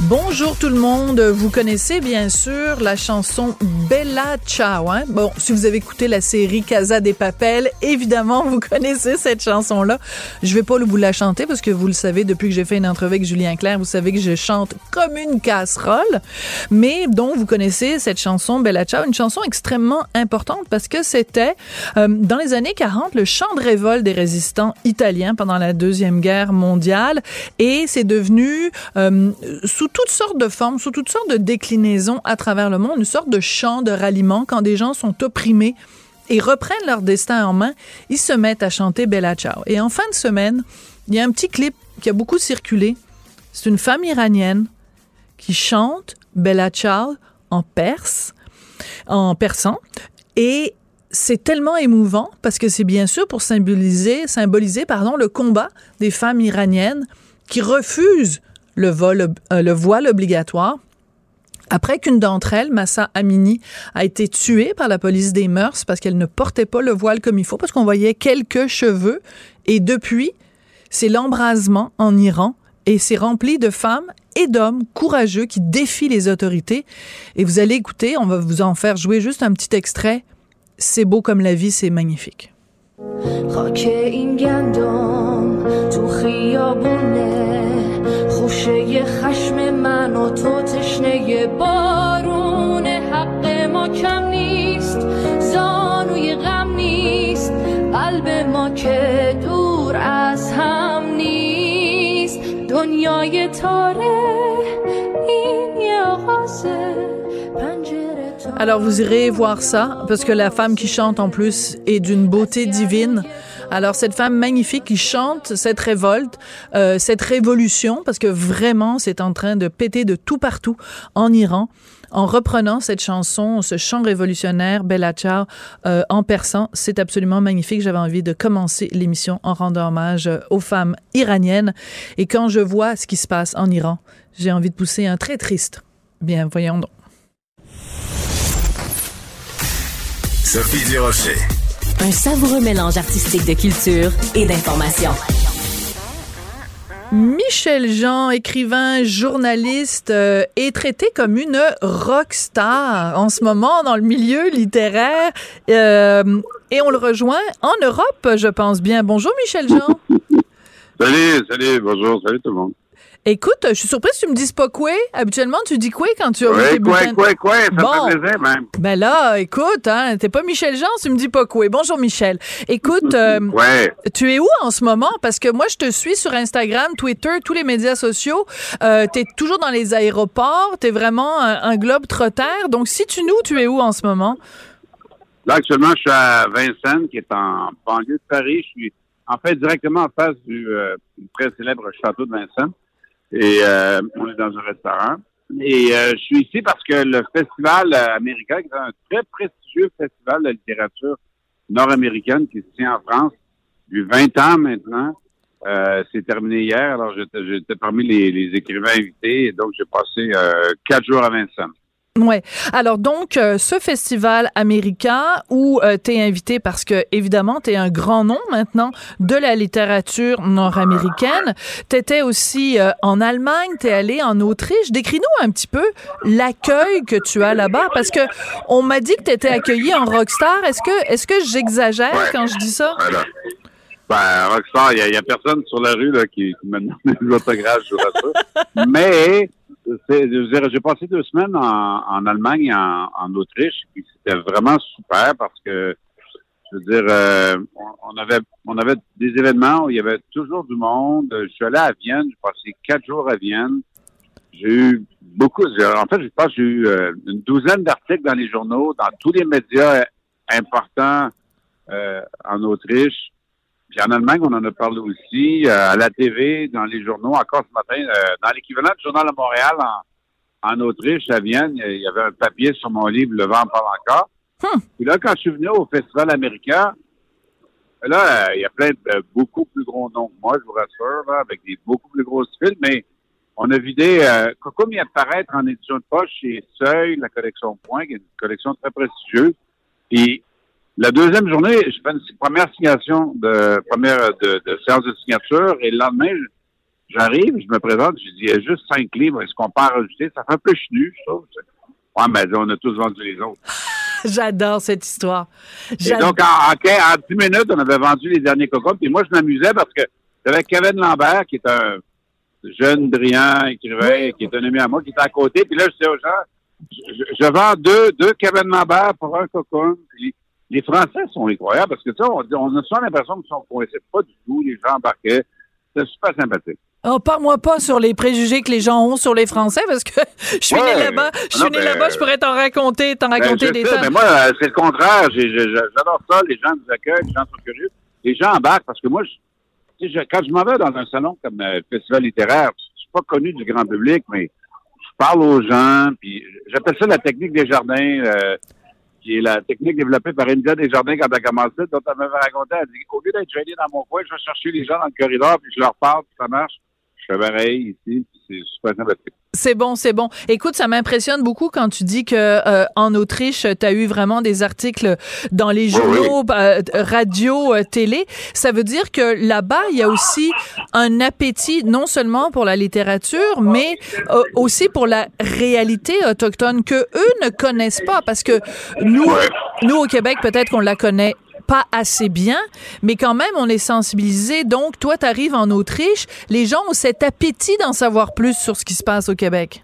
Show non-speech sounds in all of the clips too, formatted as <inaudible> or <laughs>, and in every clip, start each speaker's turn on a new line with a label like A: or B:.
A: Bonjour tout le monde. Vous connaissez bien sûr la chanson Bella Ciao. Hein? Bon, si vous avez écouté la série Casa des Papels, évidemment vous connaissez cette chanson-là. Je vais pas vous la chanter parce que vous le savez depuis que j'ai fait une entrevue avec Julien Clerc, vous savez que je chante comme une casserole. Mais donc vous connaissez cette chanson Bella Ciao, une chanson extrêmement importante parce que c'était euh, dans les années 40 le chant de révolte des résistants italiens pendant la deuxième guerre mondiale et c'est devenu euh, sous toutes sortes de formes, sous toutes sortes de déclinaisons à travers le monde, une sorte de chant de ralliement quand des gens sont opprimés et reprennent leur destin en main, ils se mettent à chanter Bella Ciao. Et en fin de semaine, il y a un petit clip qui a beaucoup circulé. C'est une femme iranienne qui chante Bella Ciao en perse, en persan, et c'est tellement émouvant parce que c'est bien sûr pour symboliser, symboliser pardon, le combat des femmes iraniennes qui refusent le, euh, le voile obligatoire. Après qu'une d'entre elles, Massa Amini, a été tuée par la police des mœurs parce qu'elle ne portait pas le voile comme il faut, parce qu'on voyait quelques cheveux. Et depuis, c'est l'embrasement en Iran et c'est rempli de femmes et d'hommes courageux qui défient les autorités. Et vous allez écouter, on va vous en faire jouer juste un petit extrait. C'est beau comme la vie, c'est magnifique. خوشه خشم من و تو تشنه بارون حق ما کم نیست زانوی غم نیست قلب ما که دور از هم نیست دنیای تاره Alors vous irez voir ça parce que la femme qui chante en plus est d'une beauté divine. Alors cette femme magnifique qui chante cette révolte, euh, cette révolution, parce que vraiment c'est en train de péter de tout partout en Iran en reprenant cette chanson, ce chant révolutionnaire, Bella euh, en persan. C'est absolument magnifique. J'avais envie de commencer l'émission en rendant hommage aux femmes iraniennes. Et quand je vois ce qui se passe en Iran, j'ai envie de pousser un très triste. Bien, voyons donc.
B: Sophie Durocher.
C: Un savoureux mélange artistique de culture et d'information.
A: Michel Jean, écrivain, journaliste, euh, est traité comme une rock star en ce moment dans le milieu littéraire. Euh, et on le rejoint en Europe, je pense bien. Bonjour Michel Jean.
D: salut, salut, bonjour, salut tout le monde.
A: Écoute, je suis surprise que tu me dises pas quoi. Habituellement, tu dis quoi quand tu as
D: oui, quoi, quoi, quoi, ça bon. fait plaisir même.
A: Ben là, écoute, hein, t'es pas Michel Jean, tu me dis pas quoi. Bonjour Michel. Écoute, <laughs> euh,
D: ouais.
A: tu es où en ce moment? Parce que moi, je te suis sur Instagram, Twitter, tous les médias sociaux. Euh, t'es toujours dans les aéroports, t'es vraiment un, un globe trotteur. Donc, si tu nous, tu es où en ce moment?
D: Là, actuellement, je suis à Vincennes, qui est en banlieue de Paris. Je suis en fait directement en face du euh, très célèbre château de Vincennes. Et euh, on est dans un restaurant. Et euh, je suis ici parce que le festival euh, américain, qui est un très prestigieux festival de littérature nord-américaine qui se tient en France depuis 20 ans maintenant, euh, c'est terminé hier. Alors, j'étais parmi les, les, écrivains invités et donc j'ai passé quatre jours à Vincennes.
A: Ouais. Alors donc euh, ce festival américain où euh, tu es invité parce que évidemment tu es un grand nom maintenant de la littérature nord-américaine. Tu étais aussi euh, en Allemagne, tu es allé en Autriche. Décris-nous un petit peu l'accueil que tu as là-bas parce que on m'a dit que tu étais accueilli en rockstar. Est-ce que est-ce que j'exagère quand je dis ça?
D: Ben, rockstar, il y, a personne sur la rue là, qui, qui me demande des autographes, ça. <laughs> Mais j'ai passé deux semaines en, Allemagne et en, Autriche, puis c'était vraiment super parce que, je veux dire, euh, on, avait on avait des événements où il y avait toujours du monde. Je suis allé à Vienne, j'ai passé quatre jours à Vienne. J'ai eu beaucoup, en fait, je pense j'ai eu euh, une douzaine d'articles dans les journaux, dans tous les médias importants euh, en Autriche. Puis en Allemagne, on en a parlé aussi, euh, à la TV, dans les journaux, encore ce matin, euh, dans l'équivalent du journal de Montréal, en, en Autriche, à Vienne, il y avait un papier sur mon livre, Le vent parle encore.
A: Hmm.
D: Puis là, quand je suis venu au Festival américain, là, il y a plein de beaucoup plus gros noms que moi, je vous rassure, là, avec des beaucoup plus grosses files, mais on a vidé, euh, comme il apparaît en édition de poche chez Seuil, la collection Point, qui est une collection très prestigieuse. Puis la deuxième journée, je fais une première signation de première de, de séance de signature et le lendemain, j'arrive, je me présente, je dis il y a juste cinq livres, est-ce qu'on peut en rajouter? Ça fait un peu chenu, je trouve. Ouais, mais on a tous vendu les autres. <laughs>
A: J'adore cette histoire.
D: Et donc, en, en, quin- en 10 minutes, on avait vendu les derniers cocos. Puis moi, je m'amusais parce que j'avais Kevin Lambert, qui est un jeune, brillant écrivain, qui est un ami à moi, qui était à côté. Puis là, je disais aux gens, je, je- je vends deux, deux Kevin Lambert pour un cocon. Puis les Français sont incroyables parce que, sais, on, on a souvent l'impression qu'ils sont coincés. Pas du tout. Les gens embarquaient. C'était super sympathique.
A: Oh, parle-moi pas sur les préjugés que les gens ont sur les Français parce que je suis
D: Ouais.
A: né là-bas. Je suis né
D: ben,
A: là-bas, je pourrais t'en raconter, t'en
D: Ben,
A: raconter des tonnes.
D: mais moi, euh, c'est le contraire. J'adore ça. Les gens nous accueillent, les gens sont curieux. Les gens embarquent parce que moi, je, je- quand je m'en vais dans un salon comme euh, le Festival littéraire, je suis pas connu du grand public, mais je parle aux gens. Puis j'appelle ça la technique des jardins, euh, qui est la technique développée par India Desjardins quand elle a commencé, dont elle m'avait raconté. Elle dit, au lieu d'être gêné dans mon coin, je vais chercher les gens dans le corridor, puis je leur parle, puis ça marche. Je fais pareil ici, puis c'est super sympathique.
A: C'est bon, c'est bon. Écoute, ça m'impressionne beaucoup quand tu dis que euh, en Autriche, tu as eu vraiment des articles dans les
D: Oui,
A: journaux, euh, radio, euh, télé. Ça veut dire que là-bas, il y a aussi un appétit non seulement pour la littérature, mais euh, aussi pour la réalité autochtone que eux ne connaissent pas parce que nous nous au Québec, peut-être qu'on la connaît pas assez bien, mais quand même, on est sensibilisé. Donc, toi, tu arrives en Autriche, les gens ont cet appétit d'en savoir plus sur ce qui se passe au Québec.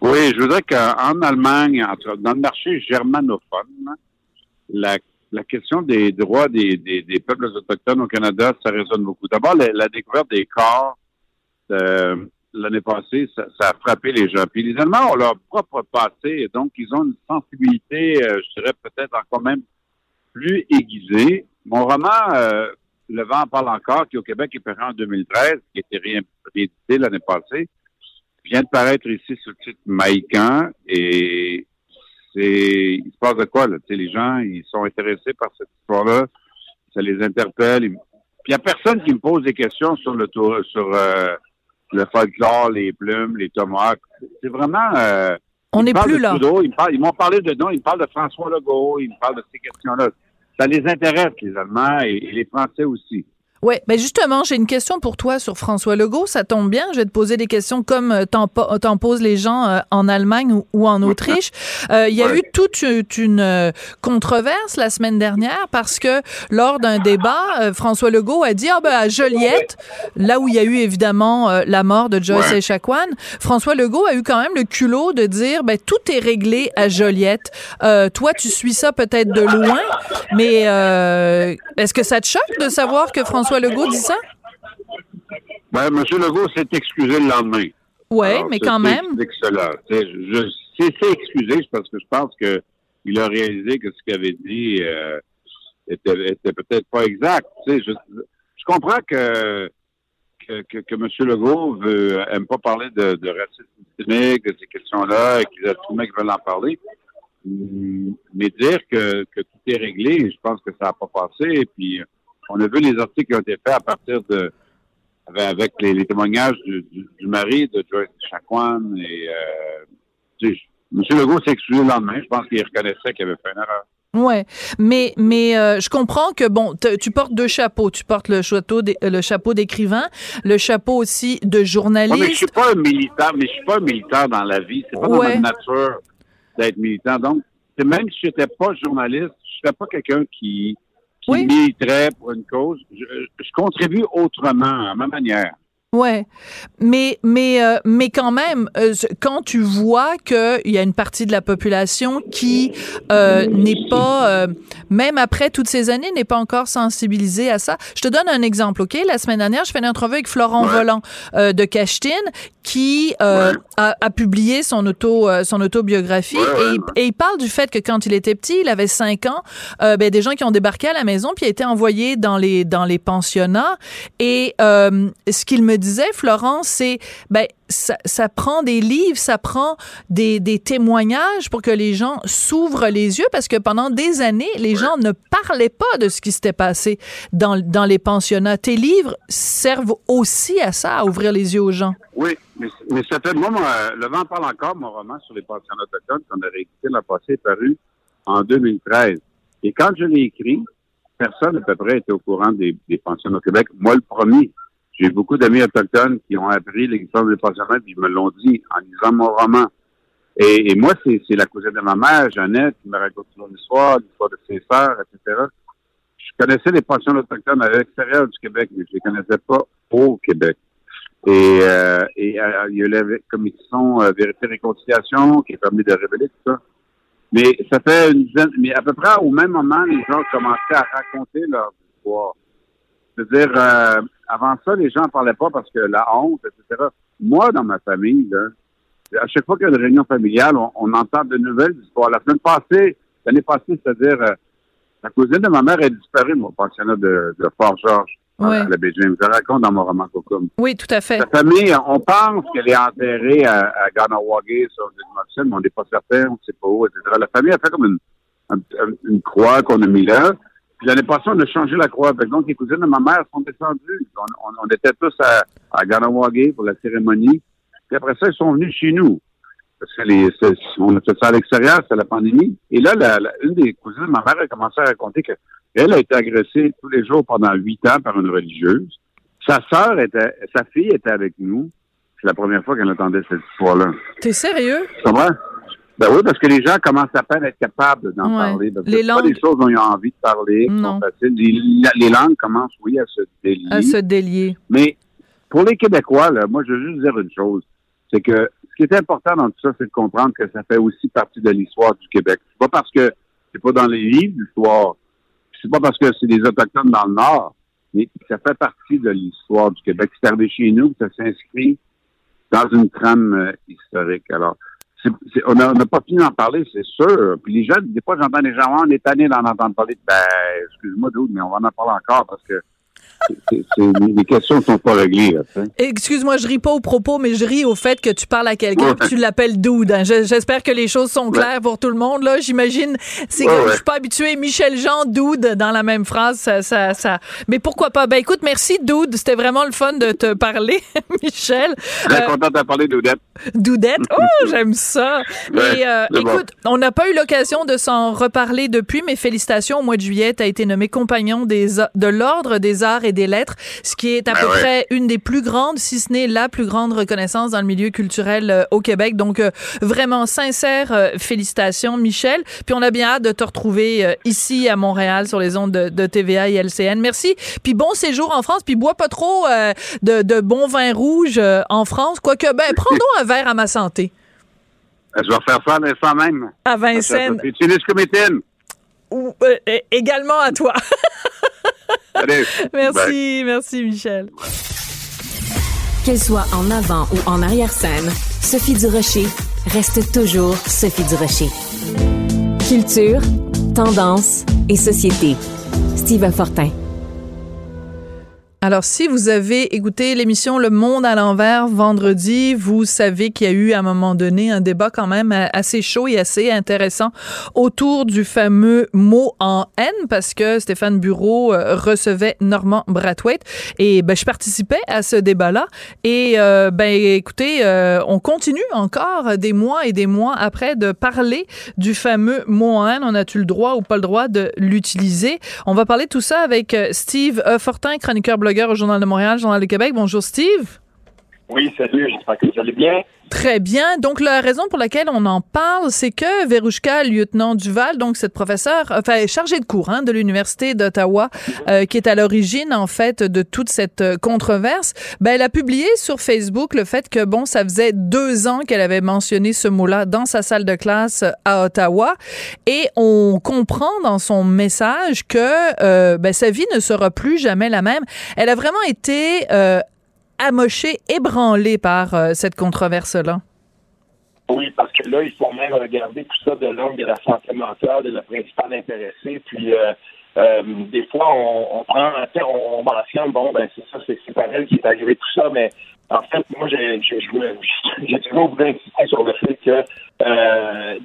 D: Oui, je voudrais qu'en Allemagne, dans le marché germanophone, la, la question des droits des, des, des peuples autochtones au Canada, ça résonne beaucoup. D'abord, la, découverte des corps euh, l'année passée, ça, a frappé les gens. Puis les Allemands ont leur propre passé, donc ils ont une sensibilité, euh, je dirais peut-être encore même plus aiguisée. Mon roman, euh, Le vent en parle encore, qui au Québec est paru en 2013, qui a été ré- réédité l'année passée, vient de paraître ici sur le titre Maïcan et c'est il se passe de quoi là? Tu sais les gens ils sont intéressés par cette histoire-là ça les interpelle puis il y a personne qui me pose des questions sur le tour sur euh, le folklore les plumes les tomahawks c'est vraiment euh,
A: On n'est plus là.
D: Trudeau, ils m'ont parlé de non ils me parlent de François Legault ils me parlent de ces questions-là ça les intéresse les Allemands et, et les Français aussi
A: Oui, ben justement, j'ai une question pour toi sur François Legault. Ça tombe bien, je vais te poser des questions comme euh, t'en po- t'en posent les gens euh, en Allemagne ou, ou en Autriche. <laughs> Euh, Il y a
D: Ouais.
A: eu toute une, euh, controverse la semaine dernière parce que lors d'un débat, François Legault a dit ah ben à Joliette, là où il y a eu évidemment la mort de Joyce
D: Ouais.
A: Echaquan, François Legault a eu quand même le culot de dire ben tout est réglé à Joliette. Euh, toi, tu suis ça peut-être de loin, mais euh, est-ce que ça te choque de savoir que François Legault dit ça?
D: ben M. Legault s'est excusé le lendemain
A: Oui, mais quand même.
D: sais, Je, c'est excusé c'est parce que je pense que il a réalisé que ce qu'il avait dit euh, était, était peut-être pas exact. Tu sais, je, je comprends que que, que, que M. Legault veut, aime pas parler de, de racisme systémique, de ces questions-là, et qu'il y a tout le monde qui veulent en parler. Mais dire que, que tout est réglé, je pense que ça n'a pas passé. Et puis, on a vu les articles qui ont été faits à partir de avec, les, les témoignages du, du, du mari de Joyce Chacoan et euh, tu sais, M. Legault s'est excusé le lendemain. Je pense qu'il reconnaissait qu'il avait fait une erreur.
A: Ouais, mais mais euh, je comprends que bon, te- tu portes deux chapeaux. Tu portes le chapeau d'é- le chapeau d'écrivain, le chapeau aussi de
D: Ouais, mais je
A: journaliste.
D: suis pas un militant, mais je suis pas un militant dans la vie. C'est pas
A: Ouais.
D: dans ma nature d'être militant. Donc, même si j'étais pas journaliste, je serais pas quelqu'un qui
A: Oui.
D: militerait pour une cause. Je, je contribue autrement, à ma manière.
A: Ouais, mais mais euh, mais quand même, euh, quand tu vois que il y a une partie de la population qui euh, n'est pas, même après toutes ces années, n'est pas encore sensibilisée à ça. Je te donne un exemple, ok? La semaine dernière, je fais une entrevue avec Florent Volant de Cachetine, qui a, a, publié son auto son autobiographie et, et, il parle du fait que quand il était petit, il avait cinq ans, ben, des gens qui ont débarqué à la maison puis a été envoyé dans les dans les pensionnats et ce qu'il me disait, Florence, c'est ben ça, ça, prend des livres, ça prend des, des témoignages pour que les gens s'ouvrent les yeux parce que pendant des années, les gens ne parlaient pas de ce qui s'était passé dans, dans les pensionnats. Tes livres servent aussi à ça, à ouvrir les yeux aux gens.
D: Oui, mais, mais ça fait, moi, Le vent parle encore, mon roman sur les pensionnats autochtones qu'on a réédité l'an passé, est paru en 2013. Et quand je l'ai écrit, personne à peu près était au courant des, des pensionnats au Québec. Moi, le premier. J'ai beaucoup d'amis autochtones qui ont appris l'existence des pensionnats, puis ils me l'ont dit en lisant mon roman. Et, moi, c'est la cousine de ma mère, Jeannette, qui me raconte toujours l'histoire, l'histoire de ses sœurs, etc. Je connaissais les pensions autochtones à l'extérieur du Québec, mais je les connaissais pas au Québec. Et, euh, euh, il y a la commission euh, Vérité et Réconciliation qui a permis de révéler tout ça. Mais ça fait une dizaine, mais à peu près au même moment, les gens commençaient à raconter leur histoire. C'est-à-dire, avant ça, les gens ne parlaient pas parce que la honte, etc. Moi, dans ma famille, à chaque fois qu'il y a une réunion familiale, on, entend de nouvelles histoires. La semaine passée, l'année passée, c'est-à-dire, euh, la cousine de ma mère est disparue, mon pensionnat de, de Fort-Georges. Oui. À la Je le raconte dans mon roman Cocum.
A: Oui, tout à fait.
D: La famille, on pense qu'elle est enterrée à, à Ganawagé sur le mais on n'est pas certain, on ne sait pas où, etc. La famille a fait comme une, une croix qu'on a mis là. Puis l'année passée, on a changé la croix. Donc, les cousines de ma mère sont descendues. On, était tous à, à Ganawagé pour la cérémonie. Puis après ça, ils sont venus chez nous. Parce que les, on a fait ça à l'extérieur, c'est la pandémie. Et là, la, une des cousines de ma mère a commencé à raconter qu'elle a été agressée tous les jours pendant huit ans par une religieuse. Sa sœur était, sa fille était avec nous. C'est la première fois qu'elle entendait cette histoire-là.
A: T'es sérieux?
D: C'est vrai? Ben oui, parce que les gens commencent à peine à être capables d'en parler. les langues... pas des choses dont ils ont envie de parler, qui sont faciles. Les, langues commencent, oui, à se délier.
A: À se délier.
D: Mais pour les Québécois, là, moi, je veux juste dire une chose. C'est que ce qui est important dans tout ça, c'est de comprendre que ça fait aussi partie de l'histoire du Québec. C'est pas parce que c'est pas dans les livres d'histoire, c'est pas parce que c'est des Autochtones dans le Nord, mais ça fait partie de l'histoire du Québec. C'est arrivé chez nous, ça s'inscrit dans une trame euh, historique. Alors, on n'a pas fini d'en parler, c'est sûr. Puis les gens, des fois, j'entends les gens, on est tanné d'en entendre parler. Ben, excuse-moi, mais on va en parler encore parce que les questions ne sont pas réglées.
A: Excuse-moi, je ris pas au propos, mais je ris au fait que tu parles à quelqu'un que tu l'appelles Dude. Hein. J'espère que les choses sont claires pour tout le monde. Là, j'imagine, c'est que je suis pas habitué. Michel Jean, Dude, dans la même phrase, ça, ça, ça. Mais pourquoi pas? Ben écoute, merci Dude. C'était vraiment le fun de te parler, <laughs> Michel.
D: Très euh, content de parler, Doudette.
A: Doudette, <laughs> oh, j'aime ça. Et euh, écoute, on n'a pas eu l'occasion de s'en reparler depuis, mais félicitations. Au mois de juillet, tu as été nommé compagnon des, de l'ordre des arts et des lettres, ce qui est à ben peu près une des plus grandes, si ce n'est la plus grande reconnaissance dans le milieu culturel euh, au Québec. Donc, euh, vraiment sincère euh, félicitations, Michel. Puis on a bien hâte de te retrouver ici à Montréal sur les ondes de, TVA et LCN. Merci. Puis bon séjour en France. Puis bois pas trop de, de bon vin rouge en France. Quoique, ben, prends donc un verre à ma santé.
D: Je vais faire ça l'instant même.
A: À Vincennes.
D: Ou,
A: également à toi. <laughs> Merci, merci Michel.
C: Qu'elle soit en avant ou en arrière-scène, Sophie Durocher reste toujours Sophie Durocher. Culture, tendance et société. Steve Fortin.
A: Alors, si vous avez écouté l'émission Le Monde à l'envers vendredi, vous savez qu'il y a eu à un moment donné un débat quand même assez chaud et assez intéressant autour du fameux mot en haine parce que Stéphane Bureau euh, recevait Normand Brathwaite et ben, je participais à ce débat-là et euh, ben écoutez, euh, on continue encore des mois et des mois après de parler du fameux mot en haine. On a-tu le droit ou pas le droit de l'utiliser? On va parler de tout ça avec Steve Fortin, chroniqueur au Journal de Montréal, Journal de Québec. Bonjour Steve.
E: Oui, salut, j'espère que vous allez bien.
A: Très bien. Donc, la raison pour laquelle on en parle, c'est que Verouchka, lieutenant Duval, donc cette professeure, enfin, chargée de cours hein, de l'Université d'Ottawa, euh, qui est à l'origine, en fait, de toute cette euh, controverse, ben, elle a publié sur Facebook le fait que, bon, ça faisait deux ans qu'elle avait mentionné ce mot-là dans sa salle de classe à Ottawa. Et on comprend dans son message que euh, ben, sa vie ne sera plus jamais la même. Elle a vraiment été euh, amoché, ébranlé par euh, cette controverse-là?
E: Oui, parce que là, il faut même regarder tout ça de l'angle de la santé mentale de la principale intéressée. Puis, euh, euh, des fois, on, on prend, on, on mentionne, bon, ben c'est ça, c'est par elle qui est arrivé tout ça, mais en fait, moi, <laughs> j'ai toujours voulu insister sur le fait que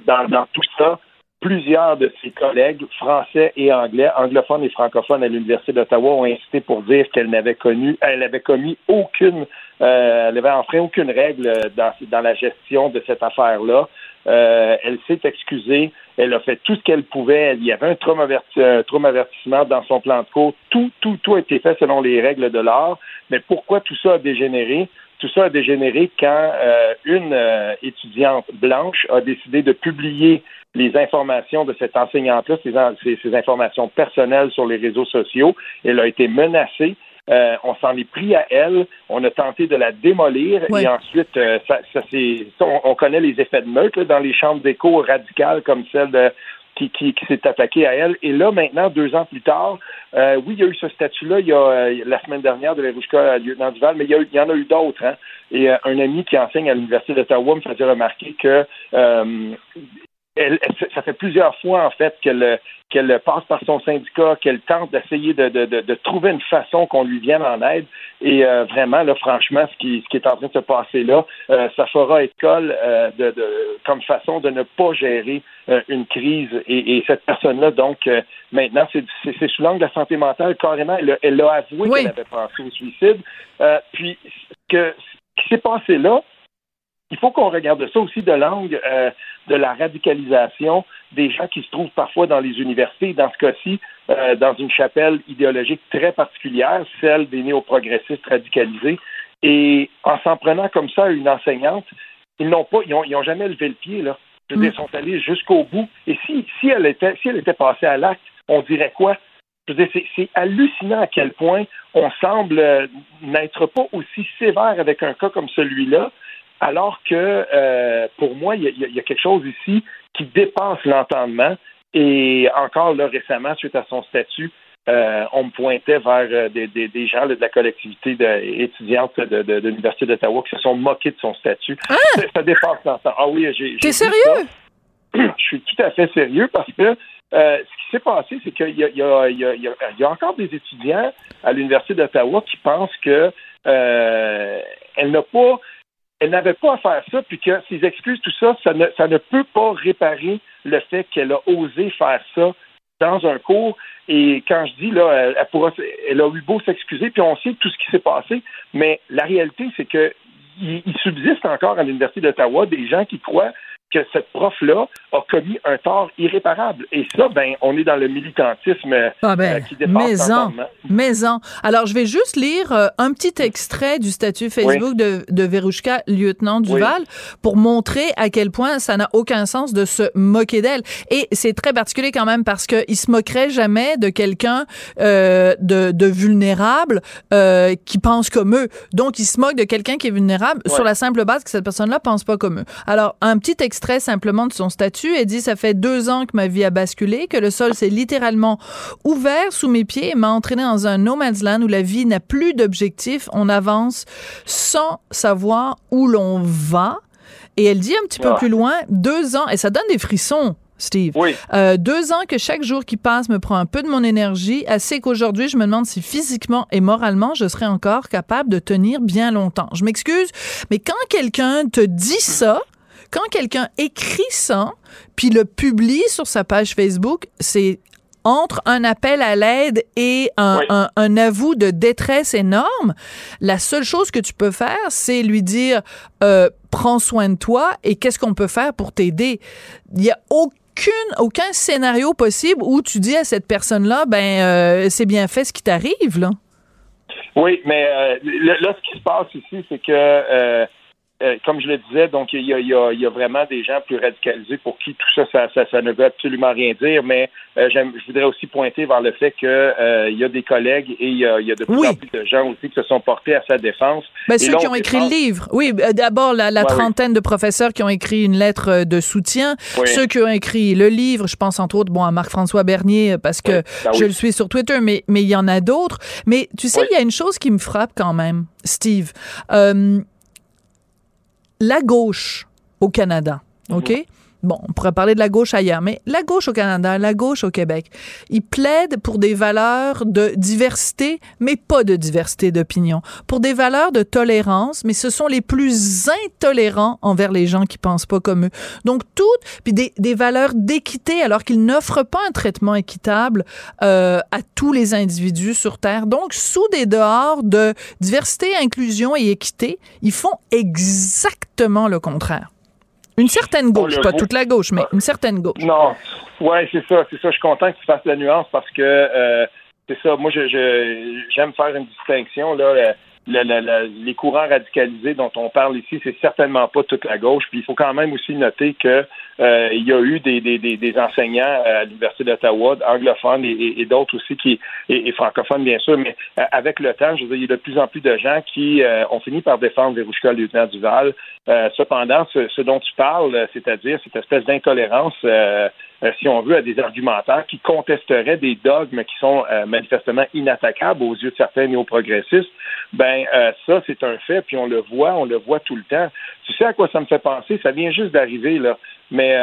E: dans tout ça, plusieurs de ses collègues français et anglais, anglophones et francophones à l'Université d'Ottawa ont insisté pour dire qu'elle n'avait connu, elle avait commis aucune, euh, elle avait enfreint aucune règle dans, dans la gestion de cette affaire-là. Euh, elle s'est excusée, elle a fait tout ce qu'elle pouvait. Il y avait un traumavertissement dans son plan de cours. Tout, tout, tout a été fait selon les règles de l'art. Mais pourquoi tout ça a dégénéré? Tout ça a dégénéré quand euh, une euh, étudiante blanche a décidé de publier les informations de cette enseignante-là, ces, ces, informations personnelles sur les réseaux sociaux. Elle a été menacée. Euh, on s'en est pris à elle, on a tenté de la démolir et ensuite, euh, ça, ça on, on, connaît les effets de meute là, dans les chambres d'écho radicales comme celle de qui, qui, qui s'est attaqué à elle. Et là, maintenant, deux ans plus tard, euh, oui, il y a eu ce statut-là il y a euh, la semaine dernière de Verouchka lieutenant Duval, mais il y, a il y en a eu d'autres. Hein? Et euh, un ami qui enseigne à l'Université d'Ottawa me faisait remarquer que elle, ça fait plusieurs fois en fait qu'elle qu'elle passe par son syndicat, qu'elle tente d'essayer de, de, de, de, trouver une façon qu'on lui vienne en aide. Et euh, vraiment, là, franchement, ce qui, ce qui est en train de se passer là, euh, ça fera école euh, de, de, comme façon de ne pas gérer euh, une crise. Et, et cette personne-là, donc, euh, maintenant, c'est sous l'angle de la santé mentale, carrément, elle, elle a avoué oui. qu'elle avait pensé au suicide. puis, que, ce qui s'est passé là, il faut qu'on regarde ça aussi de l'angle euh, de la radicalisation des gens qui se trouvent parfois dans les universités, dans ce cas-ci, euh, dans une chapelle idéologique très particulière, celle des néoprogressistes radicalisés. Et en s'en prenant comme ça à une enseignante, ils n'ont pas, ils ont, ils ont, jamais levé le pied, là. Je veux dire, ils sont allés jusqu'au bout. Et si, si elle était, si elle était passée à l'acte, on dirait quoi? Je veux dire, c'est hallucinant à quel point on semble euh, n'être pas aussi sévère avec un cas comme celui-là, alors que euh, pour moi, il y, a, y, a quelque chose ici qui dépasse l'entendement. Et encore là, récemment, suite à son statut, euh, on me pointait vers euh, des, des, des, gens là, de la collectivité de, étudiante de, de, de l'Université d'Ottawa qui se sont moqués de son statut.
A: Ah!
E: Ça, ça, dépasse l'entendement. Ah oui, j'ai.
A: T'es sérieux? <clears throat>
E: Je suis tout à fait sérieux parce que euh, ce qui s'est passé, c'est qu'il y, y, y, y, a encore des étudiants à l'Université d'Ottawa qui pensent que euh, elle n'a pas elle n'avait pas à faire ça, puis que ses excuses, tout ça, ça ne, peut pas réparer le fait qu'elle a osé faire ça dans un cours. Et quand je dis, là, elle, elle, pourra, elle a eu beau s'excuser, puis on sait tout ce qui s'est passé, mais la réalité, c'est que il, il subsiste encore à l'Université d'Ottawa des gens qui croient que cette prof-là a commis un tort irréparable. Et ça, ben, on est dans le militantisme
A: ah ben,
E: euh, qui dépasse
A: maison, maison. Alors, je vais juste lire euh, un petit extrait du statut Facebook oui. de, de Verouchka, lieutenant Duval, oui. pour montrer à quel point ça n'a aucun sens de se moquer d'elle. Et c'est très particulier quand même parce qu'il se moquerait jamais de quelqu'un euh, de, de, vulnérable euh, qui pense comme eux. Donc, il se moque de quelqu'un qui est vulnérable sur la simple base que cette personne-là pense pas comme eux. Alors, un petit extrait extrait simplement de son statut. Elle dit, ça fait deux ans que ma vie a basculé, que le sol s'est littéralement ouvert sous mes pieds et m'a entraîné dans un no man's land où la vie n'a plus d'objectif. On avance sans savoir où l'on va. Et elle dit un petit ah. peu plus loin, deux ans, et ça donne des frissons. Steve.
E: Oui.
A: Euh, deux ans que chaque jour qui passe me prend un peu de mon énergie, assez qu'aujourd'hui, je me demande si physiquement et moralement, je serais encore capable de tenir bien longtemps. Je m'excuse, mais quand quelqu'un te dit ça, quand quelqu'un écrit ça, puis le publie sur sa page Facebook, c'est entre un appel à l'aide et un, oui. un, un, avou de détresse énorme, la seule chose que tu peux faire, c'est lui dire euh, prends soin de toi et qu'est-ce qu'on peut faire pour t'aider? Il y a aucune, aucun scénario possible où tu dis à cette personne-là, ben euh, c'est bien fait ce qui t'arrive là.
E: Oui, mais euh, là, ce qui se passe ici, c'est que euh, comme je le disais, donc il y, a, il, y a, il y a, vraiment des gens plus radicalisés pour qui tout ça, ça, ça, ça ne veut absolument rien dire, mais euh, je voudrais aussi pointer vers le fait qu'il euh, y a des collègues et il y a, il y a de plus en plus de gens aussi qui se sont portés à sa défense.
A: Ben, ceux qui ont écrit le livre, oui, d'abord la, la trentaine de professeurs qui ont écrit une lettre de soutien, ceux qui ont écrit le livre, je pense entre autres bon à Marc-François Bernier parce que ben je le suis sur Twitter, mais mais il y en a d'autres. Mais tu sais, il y a une chose qui me frappe quand même, Steve. Euh, la gauche au Canada, OK? Bon, on pourrait parler de la gauche ailleurs, mais la gauche au Canada, la gauche au Québec, ils plaident pour des valeurs de diversité, mais pas de diversité d'opinion, pour des valeurs de tolérance, mais ce sont les plus intolérants envers les gens qui pensent pas comme eux. Donc toutes, puis des, des valeurs d'équité, alors qu'ils n'offrent pas un traitement équitable euh, à tous les individus sur Terre. Donc sous des dehors de diversité, inclusion et équité, ils font exactement le contraire. Une certaine gauche, pas toute la gauche, mais une certaine gauche.
E: Non, ouais, c'est ça, c'est ça. Je suis content que tu fasses la nuance parce que euh, c'est ça. Moi, je j'aime faire une distinction là les courants radicalisés dont on parle ici, c'est certainement pas toute la gauche. Puis il faut quand même aussi noter que euh, il y a eu des, des, des, enseignants à l'Université d'Ottawa, anglophones et, d'autres aussi qui et, francophones bien sûr, mais euh, avec le temps, je veux dire, il y a de plus en plus de gens qui euh, ont fini par défendre Verouchka Lieutenant Duval. cependant, ce, ce, dont tu parles, c'est-à-dire cette espèce d'intolérance euh, si on veut, à des argumentaires qui contesteraient des dogmes qui sont euh, manifestement inattaquables aux yeux de certains néo-progressistes, ben euh, ça, c'est un fait, puis on le voit, on le voit tout le temps. Tu sais à quoi ça me fait penser? Ça vient juste d'arriver, là. Mais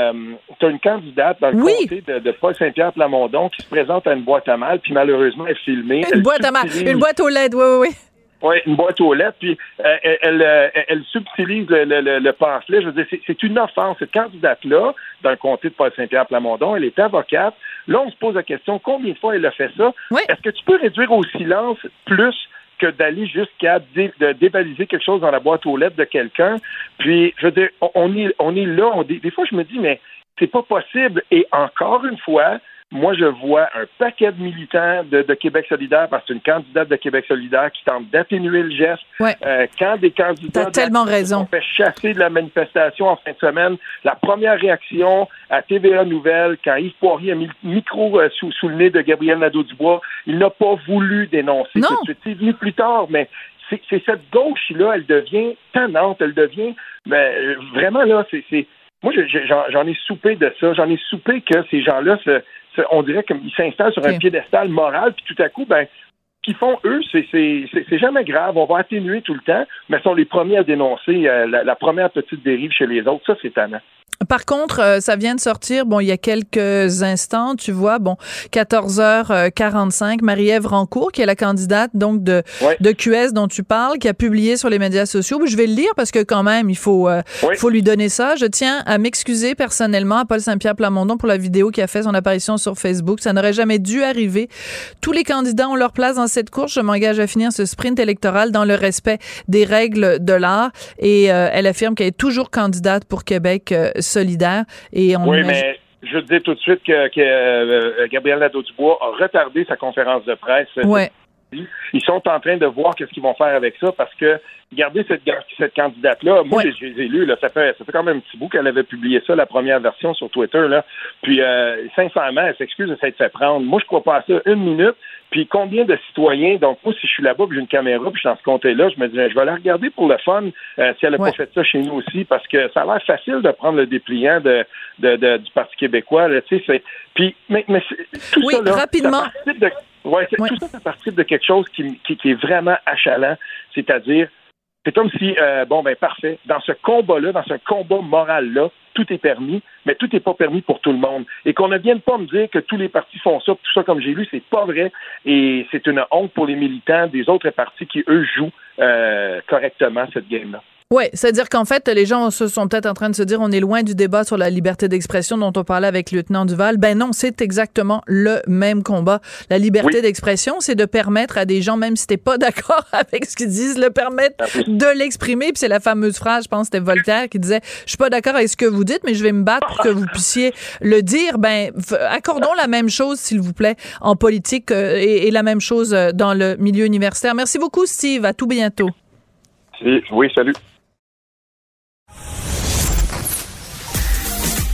E: tu as une candidate dans le comté de, Paul Saint-Pierre Plamondon qui se présente à une boîte à mal, puis malheureusement, elle est filmée.
A: Une boîte à mal, une boîte aux LED, oui, oui, oui.
E: Oui, une boîte aux lettres, puis euh, elle, euh, elle, subtilise le, le, le, pamphlet. Je veux dire, c'est une offense. Cette candidate-là, dans le comté de Paul Saint-Pierre Plamondon, elle est avocate. Là, on se pose la question, combien de fois elle a fait ça? Est-ce que tu peux réduire au silence plus que d'aller jusqu'à dévaliser quelque chose dans la boîte aux lettres de quelqu'un? Puis, je veux dire, on est, on est là. On, des fois, je me dis, mais c'est pas possible. Et encore une fois, moi, je vois un paquet de militants de, Québec solidaire, parce que c'est une candidate de Québec solidaire qui tente d'atténuer le geste. Euh, quand des candidats
A: tellement raison.
E: sont fait chasser de la manifestation en fin de semaine, la première réaction à TVA Nouvelle, quand Yves Poirier a mis le micro euh, sous, le nez de Gabriel Nadeau-Dubois, il n'a pas voulu dénoncer.
A: Non.
E: C'est venu plus tard, mais c'est cette gauche-là, elle devient tannante, elle devient... Mais, euh, vraiment, là, c'est... Moi, j'en ai soupé de ça. J'en ai soupé que ces gens-là se on dirait qu'ils s'installent sur un piédestal moral, puis tout à coup, ben, qu'ils font, eux, c'est jamais grave. On va atténuer tout le temps, mais sont les premiers à dénoncer euh, la, la, première petite dérive chez les autres. Ça, c'est tannant.
A: Par contre, euh, ça vient de sortir, bon, il y a quelques instants, tu vois, bon, 14h45, Marie-Ève Rancourt, qui est la candidate, donc, de, de QS dont tu parles, qui a publié sur les médias sociaux. Je vais le lire parce que, quand même, il faut, euh, faut lui donner ça. Je tiens à m'excuser personnellement à Paul Saint-Pierre Plamondon pour la vidéo qui a fait son apparition sur Facebook. Ça n'aurait jamais dû arriver. Tous les candidats ont leur place dans cette course. Je m'engage à finir ce sprint électoral dans le respect des règles de l'art. Et euh, elle affirme qu'elle est toujours candidate pour Québec solidaire. Et on
E: oui, mais je dis tout de suite que, euh, Gabriel Nadeau-Dubois a retardé sa conférence de presse.
A: Ouais.
E: Ils sont en train de voir qu'est-ce qu'ils vont faire avec ça parce que regardez cette, cette candidate-là. Moi, je les ai lus. Là, ça, fait, ça fait quand même un petit bout qu'elle avait publié ça, la première version sur Twitter. Là. Puis, euh, sincèrement, elle s'excuse de s'être fait prendre. Moi, je crois pas à ça une minute. Puis combien de citoyens, donc moi, si je suis là-bas, j'ai une caméra, puis je suis dans ce comté-là, je me dis, je vais la regarder pour le fun, euh, si elle a pas fait ça chez nous aussi, parce que ça a l'air facile de prendre le dépliant de, de, du Parti québécois, tu sais, puis, mais, mais tout
A: ça, là,
E: rapidement. De, ouais, tout ça, ça participe de quelque chose qui, qui, qui est vraiment achalant, c'est-à-dire c'est comme si, euh, bon, ben parfait, dans ce combat-là, dans ce combat moral-là, tout est permis, mais tout n'est pas permis pour tout le monde. Et qu'on ne vienne pas me dire que tous les partis font ça, tout ça comme j'ai lu, c'est pas vrai. Et c'est une honte pour les militants des autres partis qui, eux, jouent euh, correctement cette game-là.
A: Oui, c'est-à-dire qu'en fait, les gens se sont peut-être en train de se dire on est loin du débat sur la liberté d'expression dont on parlait avec le lieutenant Duval. Ben non, c'est exactement le même combat. La liberté d'expression, c'est de permettre à des gens, même si t'es pas <laughs> d'accord avec ce qu'ils disent, le permettre ah de l'exprimer. Puis c'est la fameuse phrase, je pense, c'était Voltaire qui disait je suis pas d'accord avec ce que vous dites, mais je vais me battre pour que vous puissiez le dire. Ben accordons la même chose, s'il vous plaît, en politique euh, et, et, la même chose euh, dans le milieu universitaire. Merci beaucoup, Steve. À tout bientôt.
E: Oui, salut.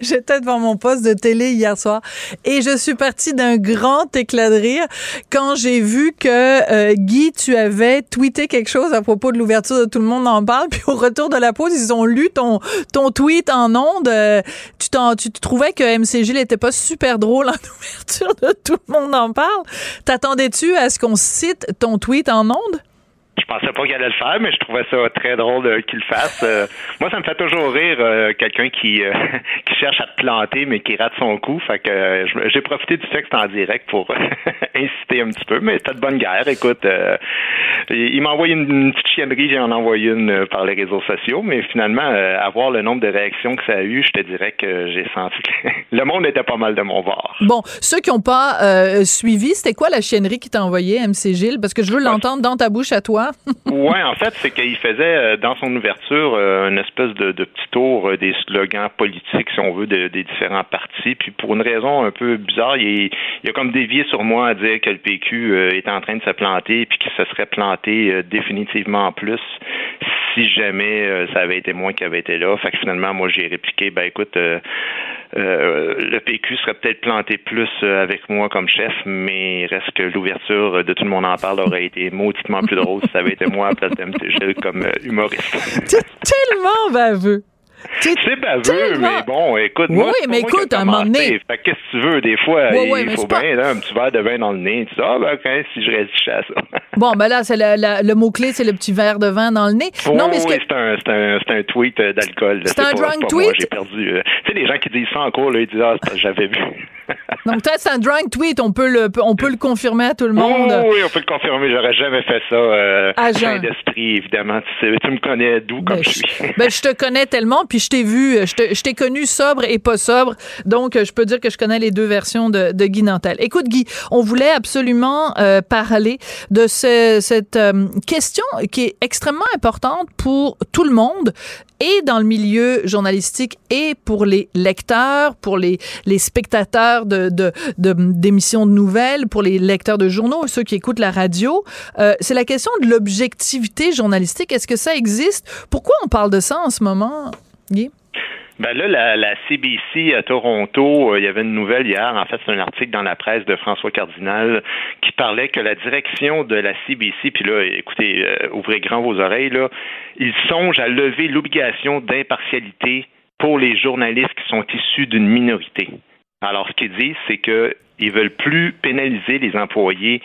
A: J'étais devant mon poste de télé hier soir et je suis partie d'un grand éclat de rire quand j'ai vu que euh, Guy, tu avais tweeté quelque chose à propos de l'ouverture de Tout le monde en parle. <laughs> Puis au retour de la pause, ils ont lu ton ton tweet en ondes. Euh, tu, t'en, tu trouvais que MCG n'était pas super drôle en <laughs> ouverture de Tout le monde en parle. T'attendais-tu à ce qu'on cite ton tweet en ondes?
F: Je pensais pas qu'il allait le faire, mais je trouvais ça très drôle euh, qu'il le fasse. Euh, moi, ça me fait toujours rire euh, quelqu'un qui <laughs> qui cherche à te planter, mais qui rate son coup. Fait que j'ai profité du fait que c'était en direct pour <laughs> inciter un petit peu. Mais c'était de bonne guerre. Écoute, il m'a envoyé une, une petite chiennerie, j'en ai envoyé une par les réseaux sociaux. Mais finalement, euh, à voir le nombre de réactions que ça a eu, je te dirais que j'ai senti que <laughs> le monde était pas mal de mon bord.
A: Bon, ceux qui n'ont pas suivi, c'était quoi la chiennerie qui t'a envoyé, MC Gilles? Parce que je veux l'entendre dans ta bouche à toi. <laughs>
F: ouais, en fait, c'est qu'il faisait euh, dans son ouverture euh, une espèce de, de petit tour euh, des slogans politiques, si on veut, de- des différents partis. Puis pour une raison un peu bizarre, il, est- a comme dévié sur moi à dire que le PQ est en train de se planter, puis qu'il se serait planté définitivement plus si jamais ça avait été moi qui avait été là. Fait que finalement, moi, j'ai répliqué, ben écoute, euh, le PQ serait peut-être planté plus euh, avec moi comme chef, mais reste que l'ouverture de Tout le monde en parle aurait été mauditement plus drôle si ça avait été moi à la place d'MC Gilles comme euh, humoriste. <laughs>
A: T'es tellement baveux.
F: C'est baveux, mais bon, écoute,
A: Oui,
F: moi, c'est
A: mais écoute, à un moment donné-
F: Fait qu'est-ce que tu veux, des fois, il faut
A: c'est pas-
F: bien, là, un petit verre de vin dans le nez, tu dis, ah, ben, ok, si je réagissais à ça. <laughs>
A: Bon, ben là, c'est la- la- le mot-clé, c'est le petit verre de vin dans le nez. non, mais ce
F: oui,
A: que-
F: c'est un, c'est un, c'est un tweet euh, d'alcool.
A: C'est un
F: pas-
A: drunk tweet?
F: J'ai perdu. euh, tu sais, les gens qui disent ça en cours, là, ils disent, ah, c'est j'avais vu.
A: Donc peut-être c'est un drunk tweet, on peut le, on peut le confirmer à tout le monde.
F: Oh, oui, on peut le confirmer. J'aurais jamais fait ça. Euh,
A: À jeun.
F: d'esprit, évidemment. Tu, sais, tu me connais d'où comme
A: Ben,
F: je suis.
A: ben, je te connais tellement, puis je t'ai vu, je te- je t'ai connu sobre et pas sobre, donc euh, je peux dire que je connais les deux versions de, de Guy Nantel. Écoute, Guy, on voulait absolument euh, parler de ce- cette euh, question qui est extrêmement importante pour tout le monde et dans le milieu journalistique et pour les lecteurs, pour les, les spectateurs de, d'émissions de nouvelles, pour les lecteurs de journaux, ceux qui écoutent la radio. Euh, c'est la question de l'objectivité journalistique. Est-ce que ça existe? Pourquoi on parle de ça en ce moment?
F: Ben là, la, la CBC à Toronto, euh, il y avait une nouvelle hier. En fait, c'est un article dans la presse de François Cardinal qui parlait que la direction de la CBC, puis là, écoutez, euh, ouvrez grand vos oreilles, là, ils songent à lever l'obligation d'impartialité pour les journalistes qui sont issus d'une minorité. Alors, ce qu'ils disent, c'est que ils veulent plus pénaliser les employés,